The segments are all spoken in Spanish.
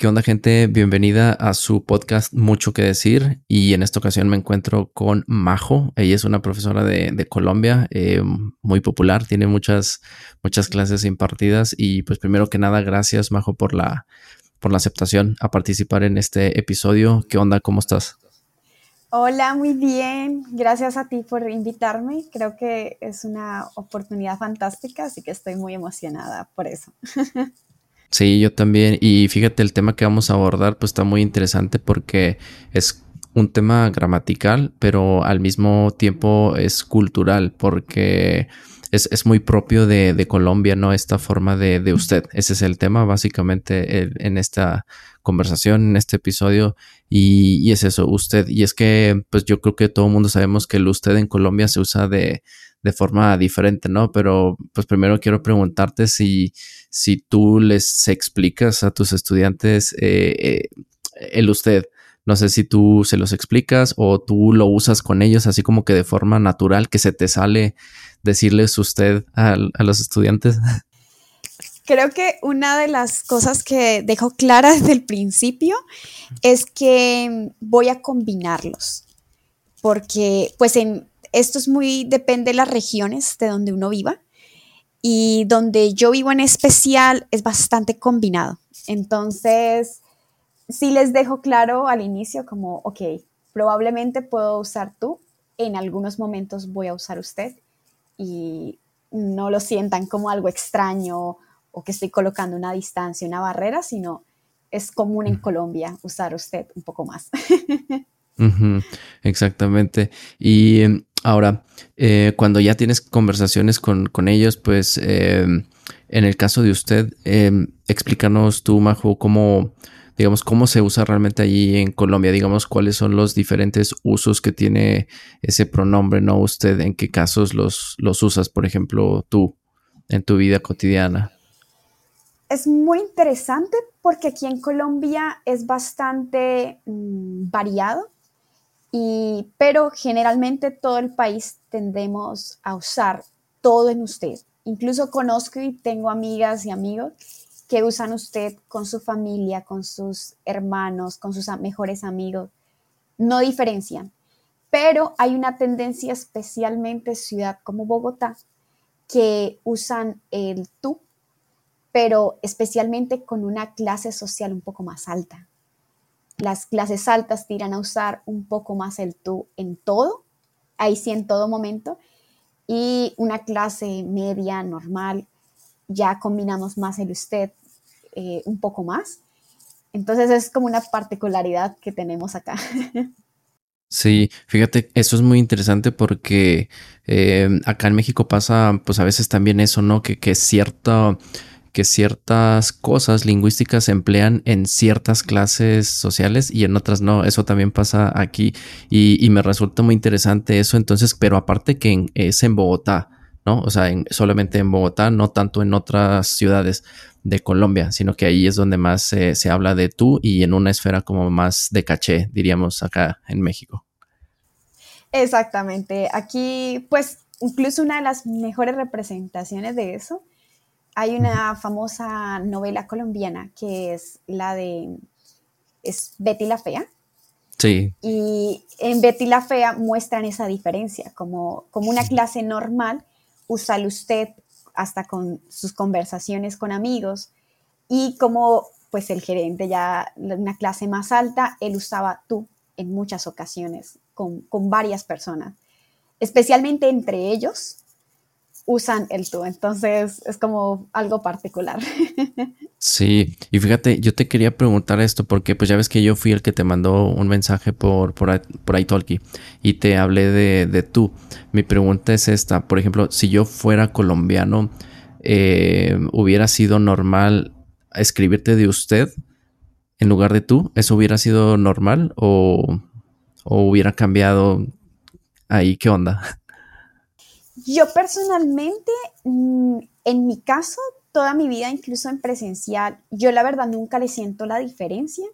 ¿Qué onda gente? Bienvenida a su podcast Mucho que decir y en esta ocasión me encuentro con Majo. Ella es una profesora de, Colombia eh, muy popular, tiene muchas, muchas clases impartidas y pues primero que nada gracias Majo por la, por la aceptación a participar en este episodio. ¿Qué onda? ¿Cómo estás? Hola, muy bien. Gracias a ti por invitarme. Creo que es una oportunidad fantástica, así que estoy muy emocionada por eso. Sí, yo también. Y fíjate, el tema que vamos a abordar pues está muy interesante porque es un tema gramatical, pero al mismo tiempo es cultural porque es, muy propio de, Colombia, ¿no? Esta forma de, usted. Ese es el tema básicamente en esta conversación, en este episodio. Y, es eso, usted. Y es que pues yo creo que todo el mundo sabemos que el usted en Colombia se usa de, de forma diferente, ¿no? Pero pues primero quiero preguntarte si, si tú les explicas a tus estudiantes eh, eh, el usted. No sé si tú se los explicas o tú lo usas con ellos así como que de forma natural, que se te sale decirles usted a, a los estudiantes. Creo que una de las cosas que dejo clara desde el principio es que voy a combinarlos, porque pues en, esto es muy, depende de las regiones de donde uno viva y donde yo vivo en especial es bastante combinado. Entonces, sí les dejo claro al inicio como, ok, probablemente puedo usar tú, en algunos momentos voy a usar usted y no lo sientan como algo extraño o que estoy colocando una distancia, una barrera, sino es común en Colombia usar usted un poco más. exactamente. Y em, Ahora, eh, cuando ya tienes conversaciones con, ellos, pues em, en el caso de usted, em, explícanos tú, Majo, cómo, digamos, cómo se usa realmente allí en Colombia, digamos, cuáles son los diferentes usos que tiene ese pronombre, ¿no? Usted, en qué casos los, los usas, por ejemplo, tú, en tu vida cotidiana. Es muy interesante porque aquí en Colombia es bastante mm, variado pero generalmente todo el país tendemos a usar todo en usted. Incluso conozco y tengo amigas y amigos que usan usted con su familia, con sus hermanos, con sus mejores amigos. No diferencian. Pero hay una tendencia, especialmente en ciudad como Bogotá, que usan el tú, pero especialmente con una clase social un poco más alta. Las clases altas tiran a usar un poco más el tú en todo, ahí sí en todo momento, y una clase media, normal, ya combinamos más el usted eh, un poco más. Entonces es como una particularidad que tenemos acá. Sí, fíjate, eso es muy interesante porque eh, acá en México pasa pues a veces también eso, ¿no? Que, que cierto que ciertas cosas lingüísticas se emplean en ciertas clases sociales y en otras no. Eso también pasa aquí y, me resulta muy interesante eso. Entonces, pero aparte que es en Bogotá, ¿no? O sea, solamente en Bogotá, no tanto en otras ciudades de Colombia, sino que ahí es donde más se habla de tú y en una esfera como más de caché, diríamos acá en México. Exactamente. Aquí, pues, incluso una de las mejores representaciones de eso hay una famosa novela colombiana que es la de es Betty la Fea. Sí. Y en Betty la Fea muestran esa diferencia, como, como una clase normal, usa el usted hasta con sus conversaciones con amigos y como pues el gerente ya una clase más alta, él usaba tú en muchas ocasiones con, con varias personas, especialmente entre ellos, usan el tú. Entonces es como algo particular. Sí, y fíjate, yo te quería preguntar esto porque pues ya ves que yo fui el que te mandó un mensaje por, por, por iTalki y te hablé de, de tú. Mi pregunta es esta, por ejemplo, si yo fuera colombiano, eh, ¿hubiera sido normal escribirte de usted en lugar de tú? ¿Eso hubiera sido normal o, o hubiera cambiado ahí? ¿Qué onda? Yo personalmente, mm, en mi caso, toda mi vida, incluso en presencial, yo la verdad nunca le siento la diferencia.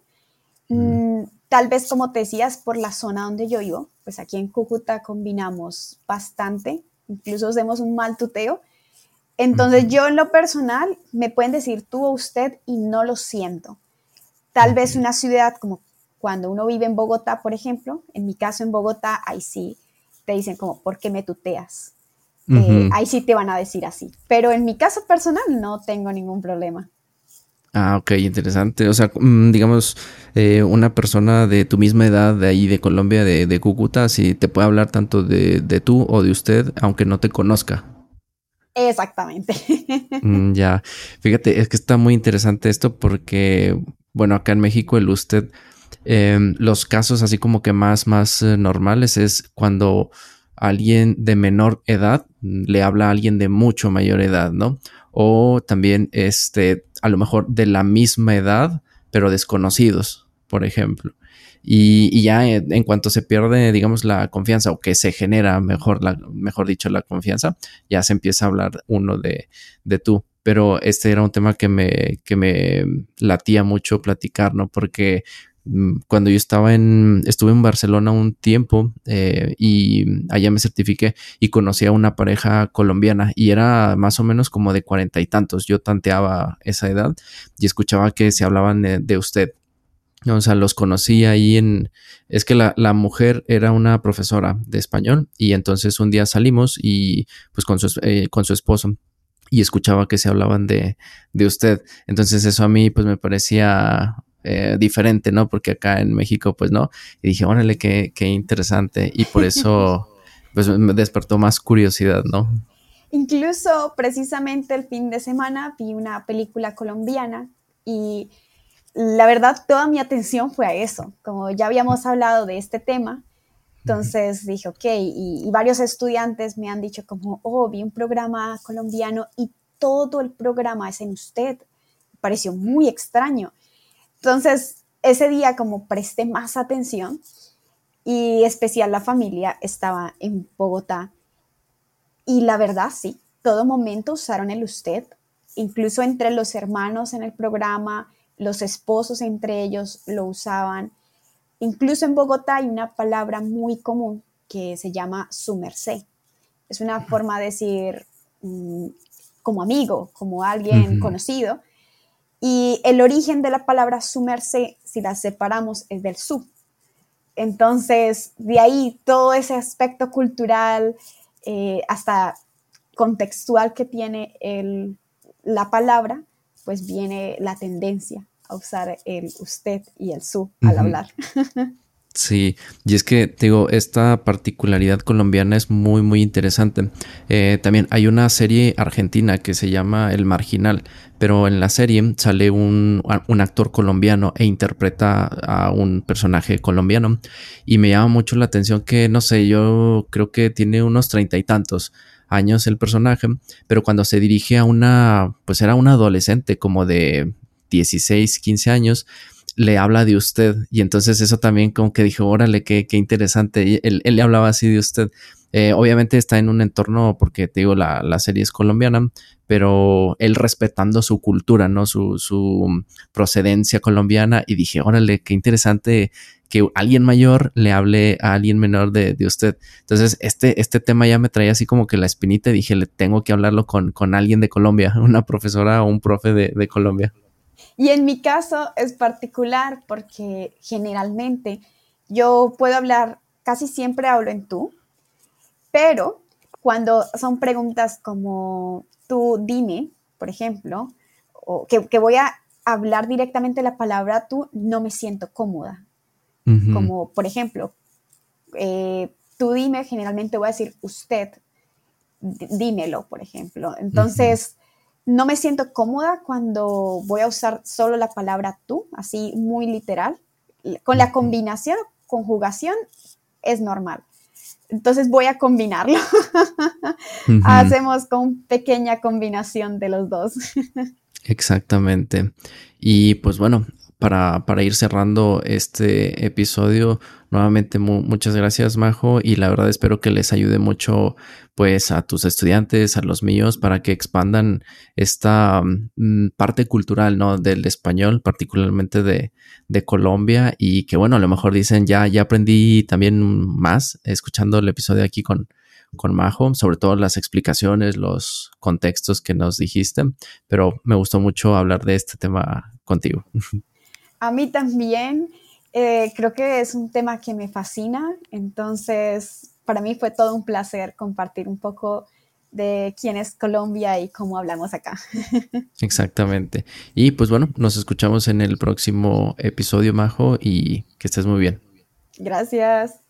Mm, tal vez, como te decías, por la zona donde yo vivo, pues aquí en Cúcuta combinamos bastante, incluso hacemos un mal tuteo. Entonces yo en lo personal me pueden decir tú o usted y no lo siento. Tal vez una ciudad como cuando uno vive en Bogotá, por ejemplo, en mi caso en Bogotá, ahí sí te dicen como, ¿por qué me tuteas? Eh, ahí sí te van a decir así. Pero en mi caso personal no tengo ningún problema. Ah, ok, interesante. O sea, mm, digamos, eh, una persona de tu misma edad de ahí de Colombia, de, Cúcuta, si te puede hablar tanto de, tú o de usted, aunque no te conozca. Exactamente. Mm, ya, fíjate, es que está muy interesante esto porque, bueno, acá en México el usted, em, los casos así como que más, más eh, normales es cuando alguien de menor edad le habla a alguien de mucho mayor edad, ¿no? O también, este, a lo mejor de la misma edad, pero desconocidos, por ejemplo. Y, ya en, cuanto se pierde, digamos, la confianza o que se genera, mejor, la, mejor dicho, la confianza, ya se empieza a hablar uno de, de tú. Pero este era un tema que me, que me latía mucho platicar, ¿no? Porque cuando yo estaba en, estuve en Barcelona un tiempo eh, y allá me certifiqué y conocí a una pareja colombiana y era más o menos como de cuarenta y tantos. Yo tanteaba esa edad y escuchaba que se hablaban de, usted. O sea, los conocí ahí en... Es que la, mujer era una profesora de español y entonces un día salimos y pues con su, eh, con su esposo y escuchaba que se hablaban de, de usted. Entonces eso a mí pues me parecía eh, diferente, ¿no? Porque acá en México, pues no. Y dije, órale, qué, qué interesante. Y por eso, pues me despertó más curiosidad, ¿no? Incluso precisamente el fin de semana vi una película colombiana y la verdad toda mi atención fue a eso. Como ya habíamos hablado de este tema, entonces dije, ok, y, y, varios estudiantes me han dicho como, oh, vi un programa colombiano y todo el programa es en usted. Me pareció muy extraño. Entonces, ese día como presté más atención y especial la familia estaba en Bogotá y la verdad sí, todo momento usaron el usted, incluso entre los hermanos en el programa, los esposos entre ellos lo usaban. Incluso en Bogotá hay una palabra muy común que se llama su merced. Es una forma de decir mm, como amigo, como alguien conocido. Y el origen de la palabra sumerse, si la separamos, es del su. Entonces, de ahí todo ese aspecto cultural, eh, hasta contextual que tiene la palabra, pues viene la tendencia a usar el usted y el su al hablar. Sí, y es que digo, esta particularidad colombiana es muy, muy interesante. Eh, también hay una serie argentina que se llama El Marginal, pero en la serie sale un, un, actor colombiano e interpreta a un personaje colombiano y me llama mucho la atención que, no sé, yo creo que tiene unos treinta y tantos años el personaje, pero cuando se dirige a una, pues era una adolescente como de 16, 15 años, le habla de usted. Y entonces eso también como que dijo, órale, qué, qué interesante. Él, él, le hablaba así de usted. Eh, obviamente está en un entorno, porque te digo, la, la, serie es colombiana, pero él respetando su cultura, ¿no? Su, su procedencia colombiana. Y dije, órale, qué interesante que alguien mayor le hable a alguien menor de, de, usted. Entonces, este, este tema ya me traía así como que la espinita y dije, le tengo que hablarlo con, con alguien de Colombia, una profesora o un profe de, de Colombia. Y en mi caso es particular porque generalmente yo puedo hablar, casi siempre hablo en tú, pero cuando son preguntas como tú dime, por ejemplo, o que, voy a hablar directamente la palabra tú, no me siento cómoda. Como, por ejemplo, eh, tú dime, generalmente voy a decir usted, dímelo, por ejemplo. Entonces, no me siento cómoda cuando voy a usar solo la palabra tú, así muy literal. Con la combinación, conjugación, es normal. Entonces voy a combinarlo. Hacemos con pequeña combinación de los dos. Exactamente. Y pues bueno, para, para, ir cerrando este episodio, nuevamente muchas gracias Majo y la verdad espero que les ayude mucho pues a tus estudiantes, a los míos, para que expandan esta mm, parte cultural, ¿no? Del español, particularmente de, de, Colombia y que bueno, a lo mejor dicen ya, ya aprendí también más escuchando el episodio aquí con, con Majo, sobre todo las explicaciones, los contextos que nos dijiste, pero me gustó mucho hablar de este tema contigo. A mí también. Eh, creo que es un tema que me fascina, entonces para mí fue todo un placer compartir un poco de quién es Colombia y cómo hablamos acá. Exactamente. Y pues bueno, nos escuchamos en el próximo episodio, Majo, y que estés muy bien. Gracias.